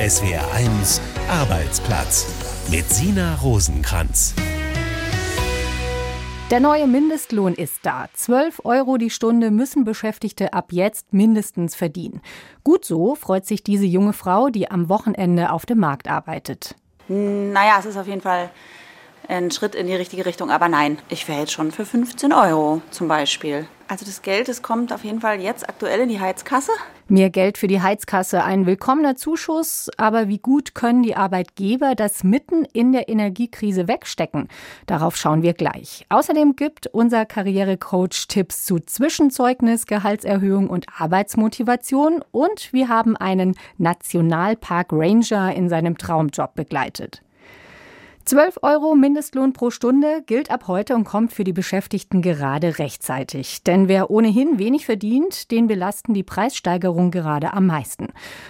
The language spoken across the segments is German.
SWR1 Arbeitsplatz mit Sina Rosenkranz. Der neue Mindestlohn ist da. 12 Euro die Stunde müssen Beschäftigte ab jetzt mindestens verdienen. Gut so freut sich diese junge Frau, die am Wochenende auf dem Markt arbeitet. Naja, es ist auf jeden Fall ein Schritt in die richtige Richtung. Aber nein, ich wäre jetzt schon für 15 Euro zum Beispiel. Also das Geld, das kommt auf jeden Fall jetzt aktuell in die Heizkasse. Mehr Geld für die Heizkasse, ein willkommener Zuschuss. Aber wie gut können die Arbeitgeber das mitten in der Energiekrise wegstecken? Darauf schauen wir gleich. Außerdem gibt unser Karrierecoach Tipps zu Zwischenzeugnis, Gehaltserhöhung und Arbeitsmotivation. Und wir haben einen Nationalpark Ranger in seinem Traumjob begleitet. 12 Euro Mindestlohn pro Stunde gilt ab heute und kommt für die Beschäftigten gerade rechtzeitig. Denn wer ohnehin wenig verdient, den belasten die Preissteigerungen gerade am meisten.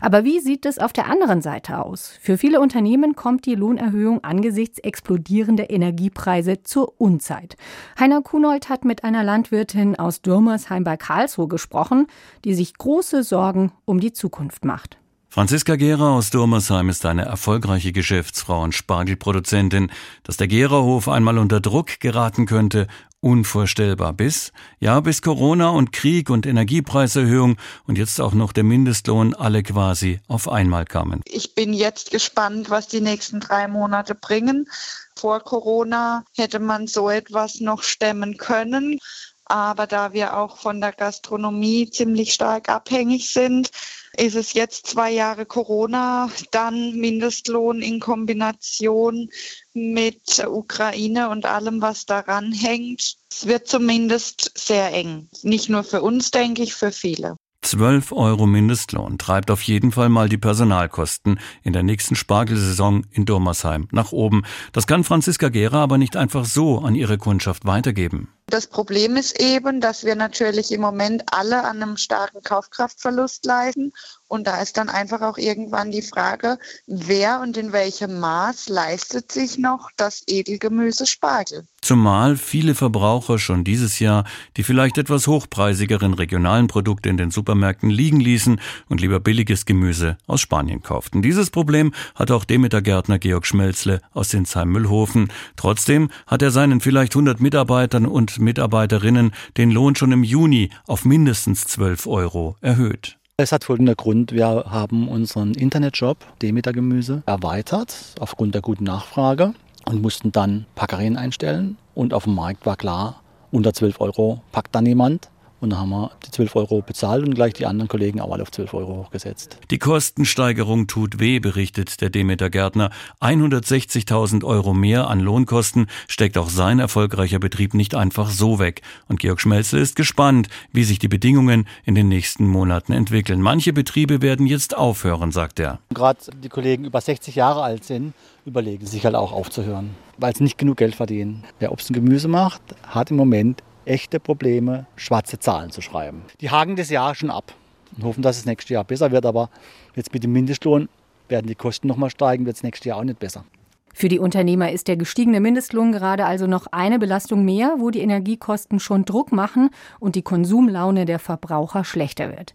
Aber wie sieht es auf der anderen Seite aus? Für viele Unternehmen kommt die Lohnerhöhung angesichts explodierender Energiepreise zur Unzeit. Heiner Kunold hat mit einer Landwirtin aus Dürmersheim bei Karlsruhe gesprochen, die sich große Sorgen um die Zukunft macht. Franziska Gera aus Durmersheim ist eine erfolgreiche Geschäftsfrau und Spargelproduzentin. Dass der Gera-Hof einmal unter Druck geraten könnte, unvorstellbar. Bis, ja, bis Corona und Krieg und Energiepreiserhöhung und jetzt auch noch der Mindestlohn alle quasi auf einmal kamen. Ich bin jetzt gespannt, was die nächsten drei Monate bringen. Vor Corona hätte man so etwas noch stemmen können. Aber da wir auch von der Gastronomie ziemlich stark abhängig sind, ist es jetzt zwei Jahre Corona, dann Mindestlohn in Kombination mit Ukraine und allem, was daran hängt. Es wird zumindest sehr eng. Nicht nur für uns, denke ich, für viele. 12 Euro Mindestlohn treibt auf jeden Fall mal die Personalkosten in der nächsten Spargelsaison in Dormersheim nach oben. Das kann Franziska Gera aber nicht einfach so an ihre Kundschaft weitergeben. Das Problem ist eben, dass wir natürlich im Moment alle an einem starken Kaufkraftverlust leiden. Und da ist dann einfach auch irgendwann die Frage, wer und in welchem Maß leistet sich noch das Edelgemüse Spargel? Zumal viele Verbraucher schon dieses Jahr die vielleicht etwas hochpreisigeren regionalen Produkte in den Supermärkten liegen ließen und lieber billiges Gemüse aus Spanien kauften. Dieses Problem hat auch Demeter-Gärtner Georg Schmelzle aus Sinsheim-Müllhofen. Trotzdem hat er seinen vielleicht 100 Mitarbeitern und Mitarbeiterinnen den Lohn schon im Juni auf mindestens 12 Euro erhöht. Es hat folgender Grund. Wir haben unseren Internetshop Demeter Gemüse erweitert aufgrund der guten Nachfrage und mussten dann Packerien einstellen. Und auf dem Markt war klar, unter 12 Euro packt dann niemand. Und dann haben wir die 12 Euro bezahlt und gleich die anderen Kollegen auch alle auf 12 Euro hochgesetzt. Die Kostensteigerung tut weh, berichtet der Demeter Gärtner. 160.000 Euro mehr an Lohnkosten steckt auch sein erfolgreicher Betrieb nicht einfach so weg. Und Georg Schmelze ist gespannt, wie sich die Bedingungen in den nächsten Monaten entwickeln. Manche Betriebe werden jetzt aufhören, sagt er. Gerade die Kollegen über 60 Jahre alt sind, überlegen sich halt auch aufzuhören, weil sie nicht genug Geld verdienen. Wer Obst und Gemüse macht, hat im Moment echte Probleme, schwarze Zahlen zu schreiben. Die haken das Jahr schon ab und hoffen, dass es nächstes Jahr besser wird. Aber jetzt mit dem Mindestlohn werden die Kosten nochmal steigen, wird es nächstes Jahr auch nicht besser. Für die Unternehmer ist der gestiegene Mindestlohn gerade also noch eine Belastung mehr, wo die Energiekosten schon Druck machen und die Konsumlaune der Verbraucher schlechter wird.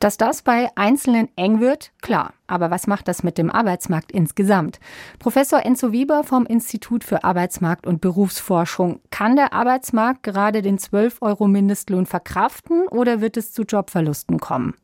Dass das bei Einzelnen eng wird, klar. Aber was macht das mit dem Arbeitsmarkt insgesamt? Professor Enzo Weber vom Institut für Arbeitsmarkt und Berufsforschung. Kann der Arbeitsmarkt gerade den 12 Euro Mindestlohn verkraften oder wird es zu Jobverlusten kommen?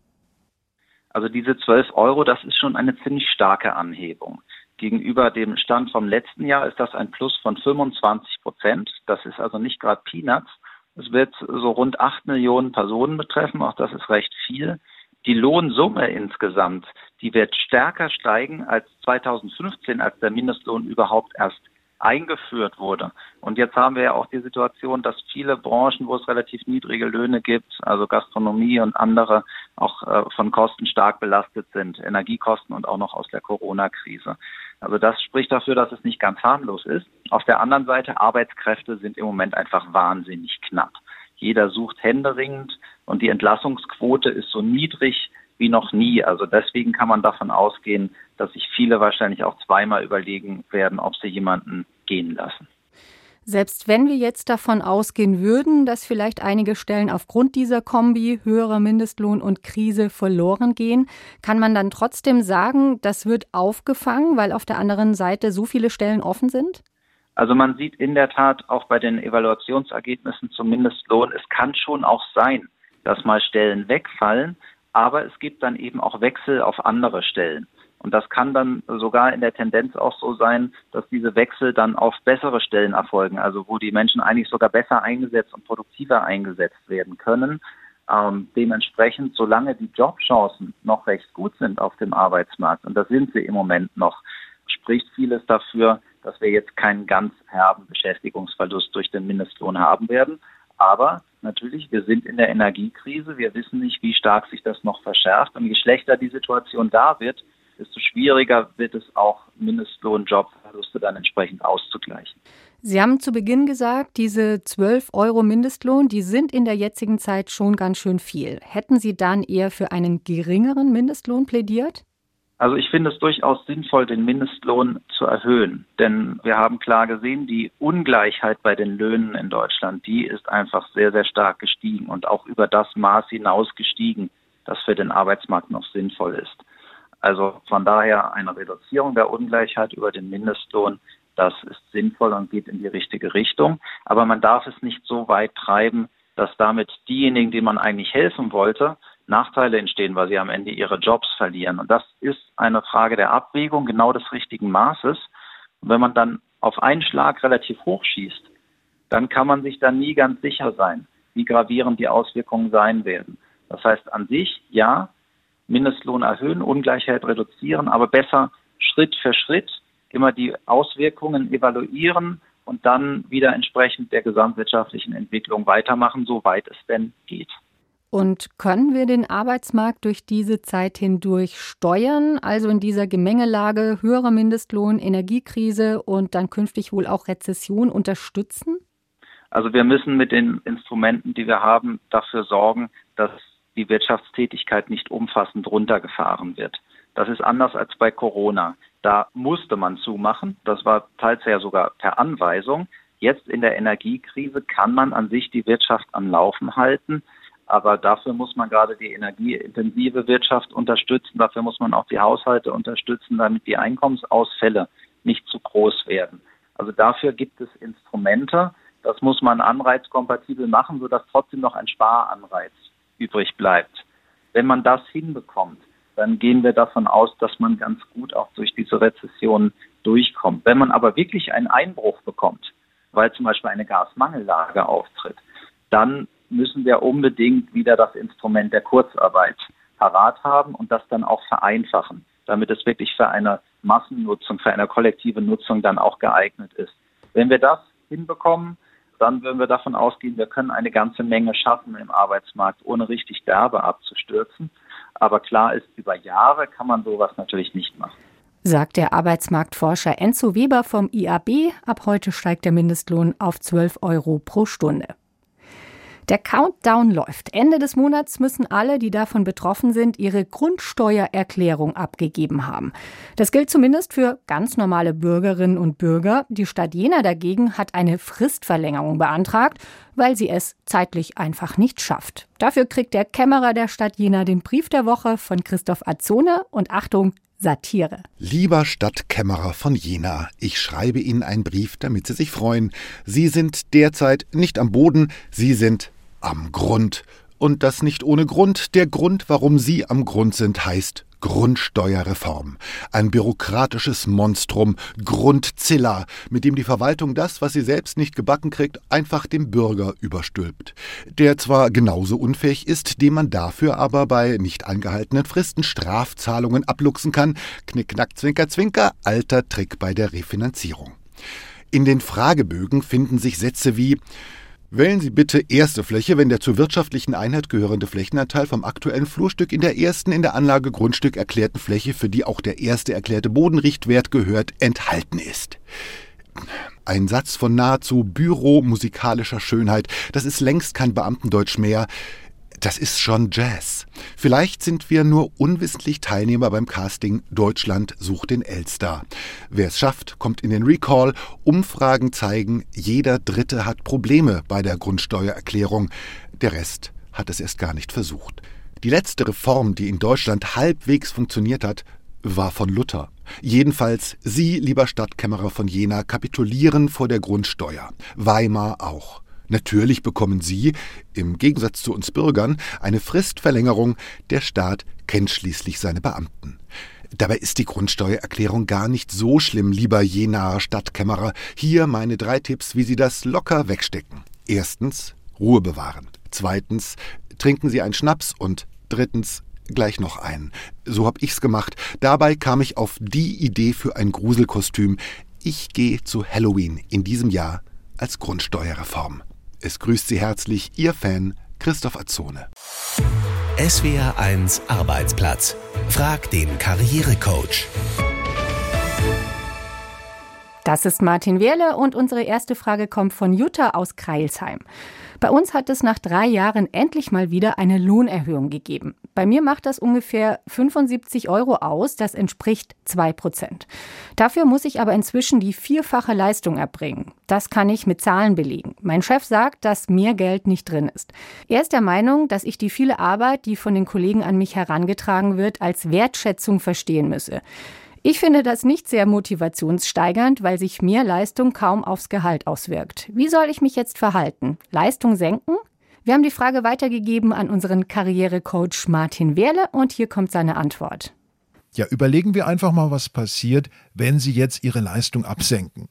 Also diese 12 Euro, das ist schon eine ziemlich starke Anhebung. Gegenüber dem Stand vom letzten Jahr ist das ein Plus von 25 Prozent. Das ist also nicht gerade Peanuts. Es wird so rund acht Millionen Personen betreffen. Auch das ist recht viel. Die Lohnsumme insgesamt, die wird stärker steigen als 2015, als der Mindestlohn überhaupt erst eingeführt wurde. Und jetzt haben wir ja auch die Situation, dass viele Branchen, wo es relativ niedrige Löhne gibt, also Gastronomie und andere, auch äh, von Kosten stark belastet sind, Energiekosten und auch noch aus der Corona-Krise. Also das spricht dafür, dass es nicht ganz harmlos ist. Auf der anderen Seite, Arbeitskräfte sind im Moment einfach wahnsinnig knapp. Jeder sucht händeringend und die Entlassungsquote ist so niedrig wie noch nie. Also deswegen kann man davon ausgehen, dass sich viele wahrscheinlich auch zweimal überlegen werden, ob sie jemanden gehen lassen. Selbst wenn wir jetzt davon ausgehen würden, dass vielleicht einige Stellen aufgrund dieser Kombi höherer Mindestlohn und Krise verloren gehen, kann man dann trotzdem sagen, das wird aufgefangen, weil auf der anderen Seite so viele Stellen offen sind? Also man sieht in der Tat auch bei den Evaluationsergebnissen zum Mindestlohn, es kann schon auch sein, dass mal Stellen wegfallen, aber es gibt dann eben auch Wechsel auf andere Stellen. Und das kann dann sogar in der Tendenz auch so sein, dass diese Wechsel dann auf bessere Stellen erfolgen, also wo die Menschen eigentlich sogar besser eingesetzt und produktiver eingesetzt werden können. Ähm, dementsprechend, solange die Jobchancen noch recht gut sind auf dem Arbeitsmarkt, und das sind sie im Moment noch, spricht vieles dafür, dass wir jetzt keinen ganz herben Beschäftigungsverlust durch den Mindestlohn haben werden. Aber natürlich, wir sind in der Energiekrise. Wir wissen nicht, wie stark sich das noch verschärft. Und je schlechter die Situation da wird, desto schwieriger wird es auch, Mindestlohnjobverluste dann entsprechend auszugleichen. Sie haben zu Beginn gesagt, diese 12 Euro Mindestlohn, die sind in der jetzigen Zeit schon ganz schön viel. Hätten Sie dann eher für einen geringeren Mindestlohn plädiert? Also ich finde es durchaus sinnvoll, den Mindestlohn zu erhöhen. Denn wir haben klar gesehen, die Ungleichheit bei den Löhnen in Deutschland, die ist einfach sehr, sehr stark gestiegen und auch über das Maß hinaus gestiegen, das für den Arbeitsmarkt noch sinnvoll ist. Also von daher eine Reduzierung der Ungleichheit über den Mindestlohn, das ist sinnvoll und geht in die richtige Richtung. Aber man darf es nicht so weit treiben, dass damit diejenigen, denen man eigentlich helfen wollte, Nachteile entstehen, weil sie am Ende ihre Jobs verlieren. Und das ist eine Frage der Abwägung genau des richtigen Maßes. Und wenn man dann auf einen Schlag relativ hoch schießt, dann kann man sich dann nie ganz sicher sein, wie gravierend die Auswirkungen sein werden. Das heißt an sich, ja, Mindestlohn erhöhen, Ungleichheit reduzieren, aber besser Schritt für Schritt immer die Auswirkungen evaluieren und dann wieder entsprechend der gesamtwirtschaftlichen Entwicklung weitermachen, soweit es denn geht. Und können wir den Arbeitsmarkt durch diese Zeit hindurch steuern, also in dieser Gemengelage höherer Mindestlohn, Energiekrise und dann künftig wohl auch Rezession unterstützen? Also wir müssen mit den Instrumenten, die wir haben, dafür sorgen, dass die Wirtschaftstätigkeit nicht umfassend runtergefahren wird. Das ist anders als bei Corona. Da musste man zumachen. Das war teils ja sogar per Anweisung. Jetzt in der Energiekrise kann man an sich die Wirtschaft am Laufen halten. Aber dafür muss man gerade die energieintensive Wirtschaft unterstützen. Dafür muss man auch die Haushalte unterstützen, damit die Einkommensausfälle nicht zu groß werden. Also dafür gibt es Instrumente. Das muss man anreizkompatibel machen, sodass trotzdem noch ein Sparanreiz übrig bleibt. Wenn man das hinbekommt, dann gehen wir davon aus, dass man ganz gut auch durch diese Rezession durchkommt. Wenn man aber wirklich einen Einbruch bekommt, weil zum Beispiel eine Gasmangellage auftritt, dann müssen wir unbedingt wieder das Instrument der Kurzarbeit parat haben und das dann auch vereinfachen, damit es wirklich für eine Massennutzung, für eine kollektive Nutzung dann auch geeignet ist. Wenn wir das hinbekommen, dann würden wir davon ausgehen, wir können eine ganze Menge schaffen im Arbeitsmarkt, ohne richtig derbe abzustürzen. Aber klar ist, über Jahre kann man sowas natürlich nicht machen. Sagt der Arbeitsmarktforscher Enzo Weber vom IAB. Ab heute steigt der Mindestlohn auf 12 Euro pro Stunde. Der Countdown läuft. Ende des Monats müssen alle, die davon betroffen sind, ihre Grundsteuererklärung abgegeben haben. Das gilt zumindest für ganz normale Bürgerinnen und Bürger. Die Stadt Jena dagegen hat eine Fristverlängerung beantragt, weil sie es zeitlich einfach nicht schafft. Dafür kriegt der Kämmerer der Stadt Jena den Brief der Woche von Christoph Azone und Achtung, Satire. Lieber Stadtkämmerer von Jena, ich schreibe Ihnen einen Brief, damit Sie sich freuen. Sie sind derzeit nicht am Boden, Sie sind am Grund. Und das nicht ohne Grund. Der Grund, warum Sie am Grund sind, heißt Grundsteuerreform. Ein bürokratisches Monstrum, Grundzilla, mit dem die Verwaltung das, was sie selbst nicht gebacken kriegt, einfach dem Bürger überstülpt. Der zwar genauso unfähig ist, dem man dafür aber bei nicht eingehaltenen Fristen Strafzahlungen abluchsen kann. Knick, knack, zwinker, zwinker, alter Trick bei der Refinanzierung. In den Fragebögen finden sich Sätze wie Wählen Sie bitte erste Fläche, wenn der zur wirtschaftlichen Einheit gehörende Flächenanteil vom aktuellen Flurstück in der ersten in der Anlage Grundstück erklärten Fläche, für die auch der erste erklärte Bodenrichtwert gehört, enthalten ist. Ein Satz von nahezu büromusikalischer Schönheit, das ist längst kein Beamtendeutsch mehr. Das ist schon Jazz. Vielleicht sind wir nur unwissentlich Teilnehmer beim Casting Deutschland sucht den Elster. Wer es schafft, kommt in den Recall. Umfragen zeigen, jeder Dritte hat Probleme bei der Grundsteuererklärung. Der Rest hat es erst gar nicht versucht. Die letzte Reform, die in Deutschland halbwegs funktioniert hat, war von Luther. Jedenfalls Sie, lieber Stadtkämmerer von Jena, kapitulieren vor der Grundsteuer. Weimar auch. Natürlich bekommen Sie, im Gegensatz zu uns Bürgern, eine Fristverlängerung. Der Staat kennt schließlich seine Beamten. Dabei ist die Grundsteuererklärung gar nicht so schlimm, lieber Jenaer Stadtkämmerer. Hier meine drei Tipps, wie Sie das locker wegstecken. Erstens, Ruhe bewahren. Zweitens, trinken Sie einen Schnaps und drittens, gleich noch einen. So hab ich's gemacht. Dabei kam ich auf die Idee für ein Gruselkostüm. Ich gehe zu Halloween in diesem Jahr als Grundsteuerreform. Es grüßt Sie herzlich Ihr Fan Christoph Azone. SWR 1 Arbeitsplatz. Frag den Karrierecoach. Das ist Martin Wehrle und unsere erste Frage kommt von Jutta aus Kreilsheim. Bei uns hat es nach drei Jahren endlich mal wieder eine Lohnerhöhung gegeben. Bei mir macht das ungefähr 75 Euro aus, das entspricht zwei Prozent. Dafür muss ich aber inzwischen die vierfache Leistung erbringen. Das kann ich mit Zahlen belegen. Mein Chef sagt, dass mehr Geld nicht drin ist. Er ist der Meinung, dass ich die viele Arbeit, die von den Kollegen an mich herangetragen wird, als Wertschätzung verstehen müsse. Ich finde das nicht sehr motivationssteigernd, weil sich mehr Leistung kaum aufs Gehalt auswirkt. Wie soll ich mich jetzt verhalten? Leistung senken? Wir haben die Frage weitergegeben an unseren Karrierecoach Martin Wehrle und hier kommt seine Antwort. Ja, überlegen wir einfach mal, was passiert, wenn Sie jetzt Ihre Leistung absenken.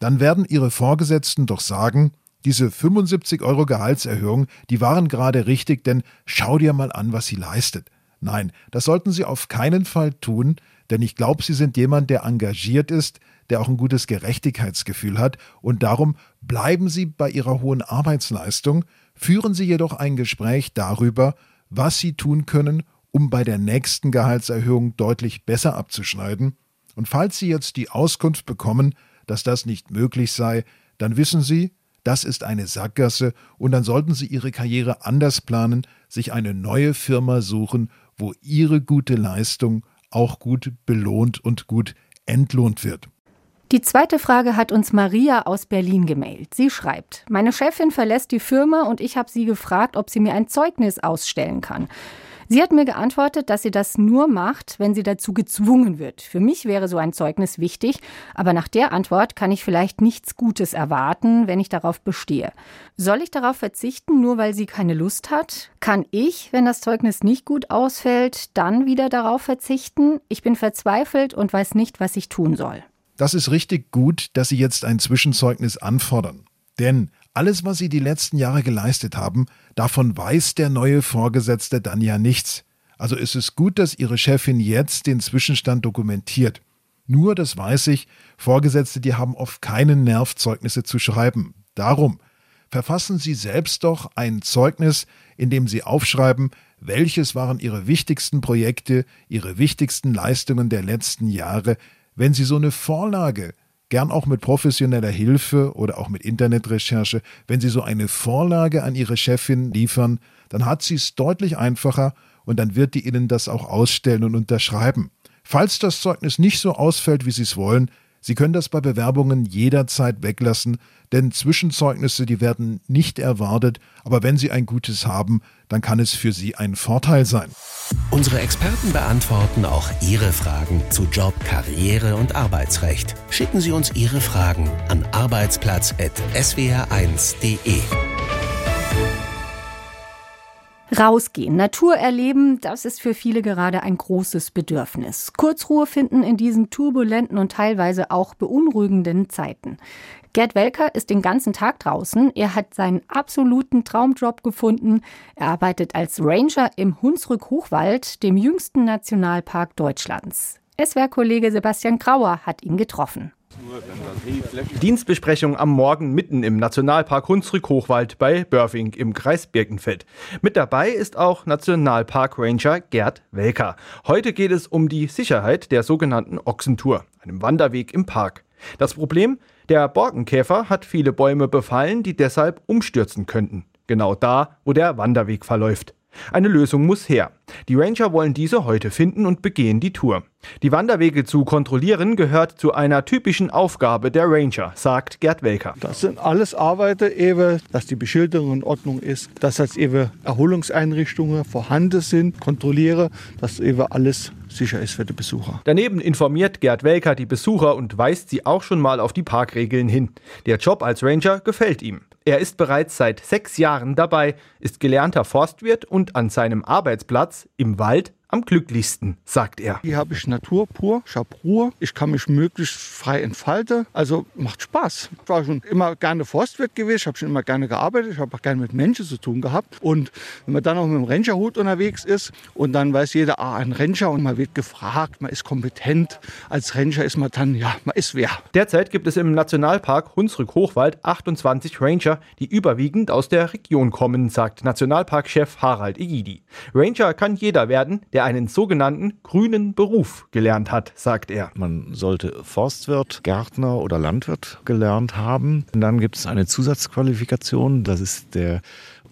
Dann werden Ihre Vorgesetzten doch sagen, diese 75 Euro Gehaltserhöhung, die waren gerade richtig, denn schau dir mal an, was sie leistet. Nein, das sollten Sie auf keinen Fall tun, denn ich glaube, Sie sind jemand, der engagiert ist, der auch ein gutes Gerechtigkeitsgefühl hat. Und darum bleiben Sie bei Ihrer hohen Arbeitsleistung, führen Sie jedoch ein Gespräch darüber, was Sie tun können, um bei der nächsten Gehaltserhöhung deutlich besser abzuschneiden. Und falls Sie jetzt die Auskunft bekommen, dass das nicht möglich sei, dann wissen Sie, das ist eine Sackgasse und dann sollten Sie Ihre Karriere anders planen, sich eine neue Firma suchen, wo Ihre gute Leistung auch gut belohnt und gut entlohnt wird. Die zweite Frage hat uns Maria aus Berlin gemailt. Sie schreibt, meine Chefin verlässt die Firma und ich habe sie gefragt, ob sie mir ein Zeugnis ausstellen kann. Sie hat mir geantwortet, dass sie das nur macht, wenn sie dazu gezwungen wird. Für mich wäre so ein Zeugnis wichtig, aber nach der Antwort kann ich vielleicht nichts Gutes erwarten, wenn ich darauf bestehe. Soll ich darauf verzichten, nur weil sie keine Lust hat? Kann ich, wenn das Zeugnis nicht gut ausfällt, dann wieder darauf verzichten? Ich bin verzweifelt und weiß nicht, was ich tun soll. Das ist richtig gut, dass Sie jetzt ein Zwischenzeugnis anfordern. Denn alles, was Sie die letzten Jahre geleistet haben, davon weiß der neue Vorgesetzte dann ja nichts. Also ist es gut, dass Ihre Chefin jetzt den Zwischenstand dokumentiert. Nur, das weiß ich, Vorgesetzte, die haben oft keinen Nerv, Zeugnisse zu schreiben. Darum verfassen Sie selbst doch ein Zeugnis, in dem Sie aufschreiben, welches waren Ihre wichtigsten Projekte, Ihre wichtigsten Leistungen der letzten Jahre. Wenn Sie so eine Vorlage gern auch mit professioneller Hilfe oder auch mit Internetrecherche, wenn Sie so eine Vorlage an Ihre Chefin liefern, dann hat sie es deutlich einfacher und dann wird die Ihnen das auch ausstellen und unterschreiben. Falls das Zeugnis nicht so ausfällt, wie Sie es wollen, Sie können das bei Bewerbungen jederzeit weglassen, denn Zwischenzeugnisse, die werden nicht erwartet, aber wenn Sie ein gutes haben, dann kann es für Sie ein Vorteil sein. Unsere Experten beantworten auch Ihre Fragen zu Job, Karriere und Arbeitsrecht. Schicken Sie uns Ihre Fragen an arbeitsplatz.swr1.de. Rausgehen, Natur erleben, das ist für viele gerade ein großes Bedürfnis. Kurzruhe finden in diesen turbulenten und teilweise auch beunruhigenden Zeiten. Gerd Welker ist den ganzen Tag draußen. Er hat seinen absoluten Traumjob gefunden. Er arbeitet als Ranger im Hunsrück-Hochwald, dem jüngsten Nationalpark Deutschlands. SWR-Kollege Sebastian Grauer hat ihn getroffen. Dienstbesprechung am Morgen mitten im Nationalpark Hunsrück-Hochwald bei Börfing im Kreis Birkenfeld. Mit dabei ist auch Nationalpark Ranger Gerd Welker. Heute geht es um die Sicherheit der sogenannten Ochsentour, einem Wanderweg im Park. Das Problem? Der Borkenkäfer hat viele Bäume befallen, die deshalb umstürzen könnten. Genau da, wo der Wanderweg verläuft. Eine Lösung muss her. Die Ranger wollen diese heute finden und begehen die Tour. Die Wanderwege zu kontrollieren gehört zu einer typischen Aufgabe der Ranger, sagt Gerd Welker. Das sind alles Arbeiten, eben, dass die Beschilderung in Ordnung ist, dass jetzt eben Erholungseinrichtungen vorhanden sind, kontrolliere, dass eben alles sicher ist für die Besucher. Daneben informiert Gerd Welker die Besucher und weist sie auch schon mal auf die Parkregeln hin. Der Job als Ranger gefällt ihm. Er ist bereits seit sechs Jahren dabei, ist gelernter Forstwirt und an seinem Arbeitsplatz im Wald am glücklichsten, sagt er. Hier habe ich Natur pur, ich habe Ruhe, ich kann mich möglichst frei entfalten. Also macht Spaß. Ich war schon immer gerne Forstwirt gewesen, ich habe schon immer gerne gearbeitet, ich habe auch gerne mit Menschen zu tun gehabt. Und wenn man dann auch mit dem Rangerhut unterwegs ist und dann weiß jeder, ah, ein Ranger und man wird gefragt, man ist kompetent. Als Ranger ist man dann, ja, man ist wer. Derzeit gibt es im Nationalpark Hunsrück-Hochwald 28 Ranger, die überwiegend aus der Region kommen, sagt Nationalparkchef Harald Egidi. Ranger kann jeder werden, der der einen sogenannten grünen Beruf gelernt hat, sagt er. Man sollte Forstwirt, Gärtner oder Landwirt gelernt haben. Und dann gibt es eine Zusatzqualifikation, das ist der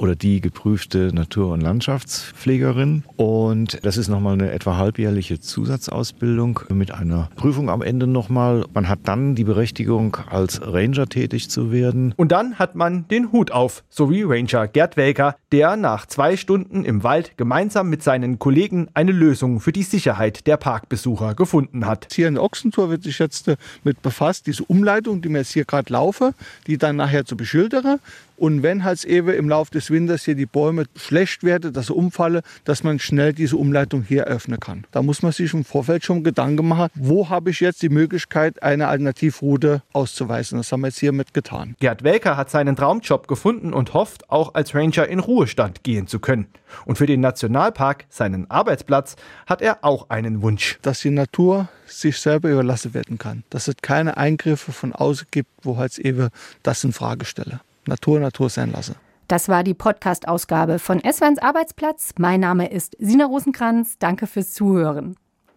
oder die geprüfte Natur- und Landschaftspflegerin. Und das ist nochmal eine etwa halbjährliche Zusatzausbildung mit einer Prüfung am Ende nochmal. Man hat dann die Berechtigung, als Ranger tätig zu werden. Und dann hat man den Hut auf, so wie Ranger Gerd Welker, der nach zwei Stunden im Wald gemeinsam mit seinen Kollegen eine Lösung für die Sicherheit der Parkbesucher gefunden hat. Hier in Ochsentour wird sich jetzt mit befasst, diese Umleitung, die wir jetzt hier gerade laufen, die dann nachher zu beschildern. Und wenn halt eben im Laufe des Winters hier die Bäume schlecht werden, dass sie umfallen, dass man schnell diese Umleitung hier öffnen kann. Da muss man sich im Vorfeld schon Gedanken machen, wo habe ich jetzt die Möglichkeit, eine Alternativroute auszuweisen. Das haben wir jetzt hiermit getan. Gerd Welker hat seinen Traumjob gefunden und hofft, auch als Ranger in Ruhestand gehen zu können. Und für den Nationalpark, seinen Arbeitsplatz, hat er auch einen Wunsch. Dass die Natur sich selber überlassen werden kann. Dass es keine Eingriffe von außen gibt, wo halt eben das in Frage stelle. Natur Natur sein lasse. Das war die Podcast-Ausgabe von SWRs Arbeitsplatz. Mein Name ist Sina Rosenkranz. Danke fürs Zuhören.